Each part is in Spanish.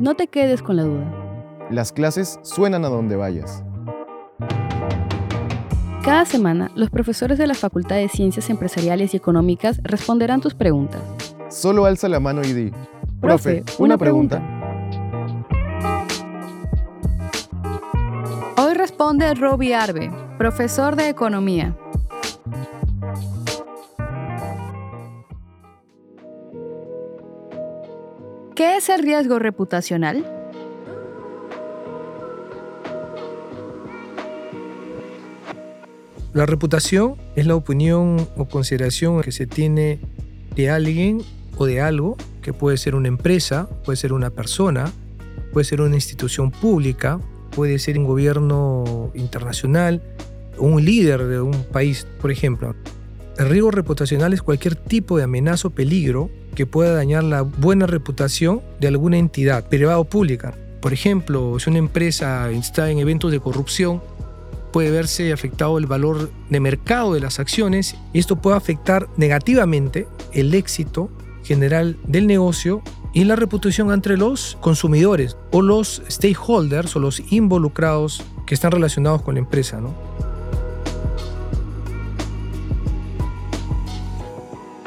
No te quedes con la duda. Las clases suenan a donde vayas. Cada semana, los profesores de la Facultad de Ciencias Empresariales y Económicas responderán tus preguntas. Solo alza la mano y di, Profe, una pregunta. Hoy responde Robbie Arbe, profesor de Economía. ¿Qué es el riesgo reputacional? La reputación es la opinión o consideración que se tiene de alguien o de algo, que puede ser una empresa, puede ser una persona, puede ser una institución pública, puede ser un gobierno internacional, un líder de un país, por ejemplo. El riesgo reputacional es cualquier tipo de amenaza o peligro que pueda dañar la buena reputación de alguna entidad privada o pública. Por ejemplo, si una empresa está en eventos de corrupción, puede verse afectado el valor de mercado de las acciones y esto puede afectar negativamente el éxito general del negocio y la reputación entre los consumidores o los stakeholders o los involucrados que están relacionados con la empresa. ¿no?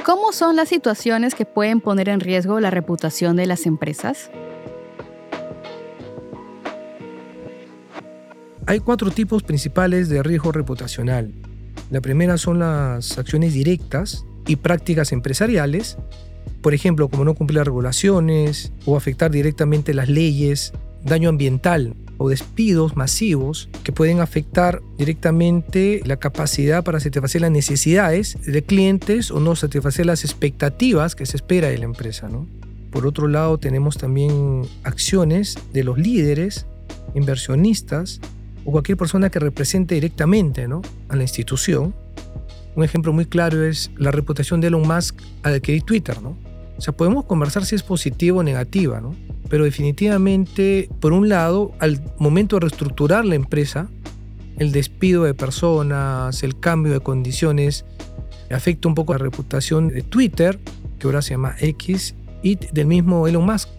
¿Cómo son las situaciones que pueden poner en riesgo la reputación de las empresas? Hay cuatro tipos principales de riesgo reputacional. La primera son las acciones directas y prácticas empresariales, por ejemplo, como no cumplir regulaciones o afectar directamente las leyes, daño ambiental o despidos masivos que pueden afectar directamente la capacidad para satisfacer las necesidades de clientes o no satisfacer las expectativas que se espera de la empresa. ¿no? Por otro lado, tenemos también acciones de los líderes, inversionistas o cualquier persona que represente directamente ¿no? a la institución. Un ejemplo muy claro es la reputación de Elon Musk al adquirir Twitter. ¿no? O sea, podemos conversar si es positiva o negativa, ¿no? Pero definitivamente, por un lado, al momento de reestructurar la empresa, el despido de personas, el cambio de condiciones, afecta un poco la reputación de Twitter, que ahora se llama X, y del mismo Elon Musk.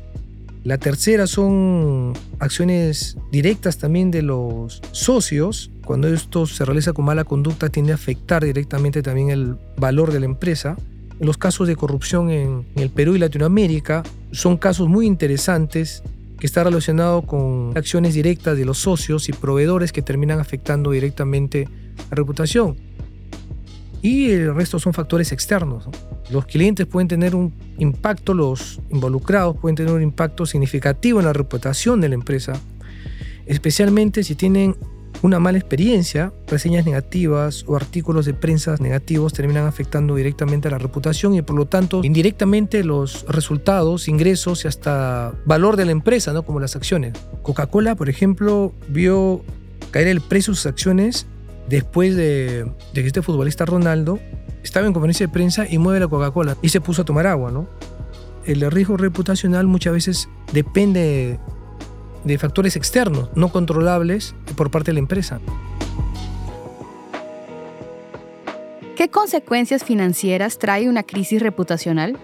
La tercera son acciones directas también de los socios. Cuando esto se realiza con mala conducta tiende a afectar directamente también el valor de la empresa. Los casos de corrupción en, el Perú y Latinoamérica son casos muy interesantes que están relacionados con acciones directas de los socios y proveedores que terminan afectando directamente la reputación y el resto son factores externos. Los clientes pueden tener un impacto, los involucrados pueden tener un impacto significativo en la reputación de la empresa, especialmente si tienen una mala experiencia, reseñas negativas o artículos de prensa negativos terminan afectando directamente a la reputación y por lo tanto indirectamente los resultados, ingresos y hasta valor de la empresa, ¿no? como las acciones. Coca-Cola, por ejemplo, vio caer el precio de sus acciones después de, que este futbolista Ronaldo estaba en conferencia de prensa y mueve la Coca-Cola y se puso a tomar agua, ¿no? El riesgo reputacional muchas veces depende de factores externos, no controlables por parte de la empresa. ¿Qué consecuencias financieras trae una crisis reputacional?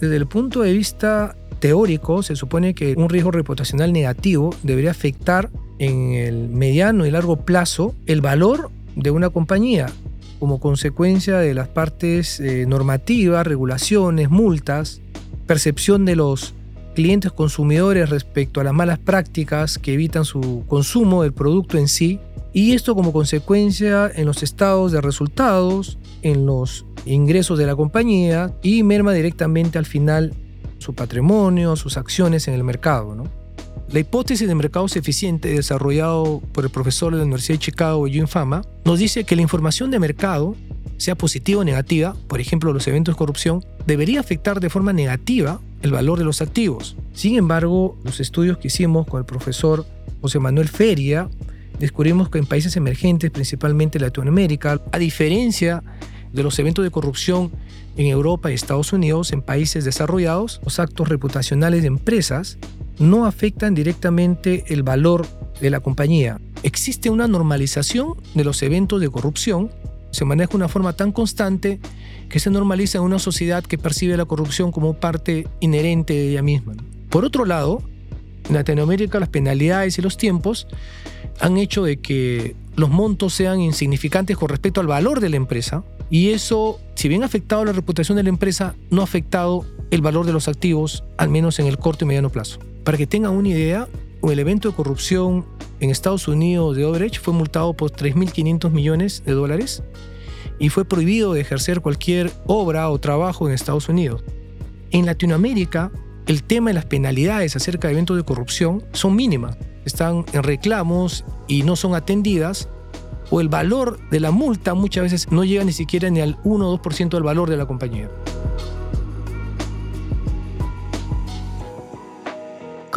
Desde el punto de vista teórico, se supone que un riesgo reputacional negativo debería afectar en el mediano y largo plazo el valor de una compañía como consecuencia de las partes eh, normativas, regulaciones, multas, percepción de los clientes consumidores respecto a las malas prácticas que evitan su consumo del producto en sí, y esto como consecuencia en los estados de resultados, en los ingresos de la compañía y merma directamente al final su patrimonio, sus acciones en el mercado. La hipótesis de mercados eficiente desarrollado por el profesor de la Universidad de Chicago, Jim Fama, nos dice que la información de mercado, sea positiva o negativa, por ejemplo los eventos de corrupción, debería afectar de forma negativa el valor de los activos. Sin embargo, los estudios que hicimos con el profesor José Manuel Feria, descubrimos que en países emergentes, principalmente Latinoamérica, a diferencia de los eventos de corrupción en Europa y Estados Unidos, en países desarrollados, los actos reputacionales de empresas no afectan directamente el valor de la compañía. Existe una normalización de los eventos de corrupción se maneja de una forma tan constante que se normaliza en una sociedad que percibe la corrupción como parte inherente de ella misma. Por otro lado, en Latinoamérica las penalidades y los tiempos han hecho de que los montos sean insignificantes con respecto al valor de la empresa y eso, si bien ha afectado la reputación de la empresa, no ha afectado el valor de los activos, al menos en el corto y mediano plazo. Para que tengan una idea, el evento de corrupción en Estados Unidos de Odebrecht fue multado por 3.500 millones de dólares y fue prohibido de ejercer cualquier obra o trabajo en Estados Unidos. En Latinoamérica, el tema de las penalidades acerca de eventos de corrupción son mínimas. Están en reclamos y no son atendidas, o el valor de la multa muchas veces no llega ni siquiera ni al 1 o 2% del valor de la compañía.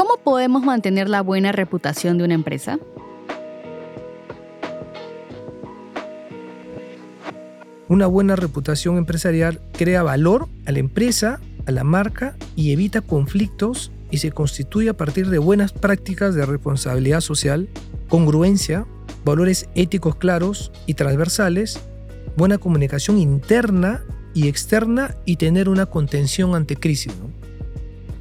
¿Cómo podemos mantener la buena reputación de una empresa? Una buena reputación empresarial crea valor a la empresa, a la marca y evita conflictos y se constituye a partir de buenas prácticas de responsabilidad social, congruencia, valores éticos claros y transversales, buena comunicación interna y externa y tener una contención ante crisis.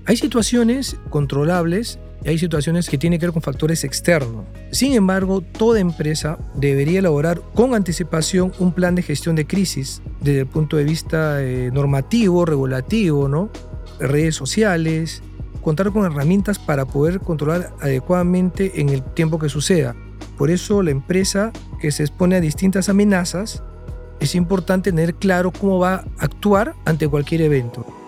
Hay situaciones controlables y hay situaciones que tienen que ver con factores externos. Sin embargo, toda empresa debería elaborar con anticipación un plan de gestión de crisis desde el punto de vista eh, normativo, regulativo, ¿no? redes sociales, contar con herramientas para poder controlar adecuadamente en el tiempo que suceda. Por eso la empresa que se expone a distintas amenazas, es importante tener claro cómo va a actuar ante cualquier evento.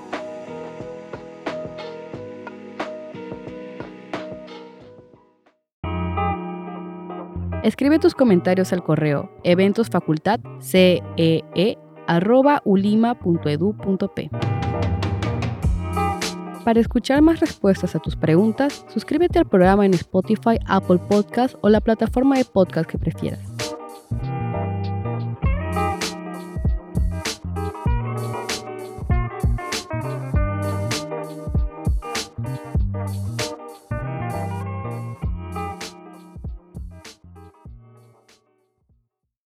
Escribe tus comentarios al correo eventosfacultadcee.ulima.edu.p. Para escuchar más respuestas a tus preguntas, suscríbete al programa en Spotify, Apple Podcast o la plataforma de podcast que prefieras.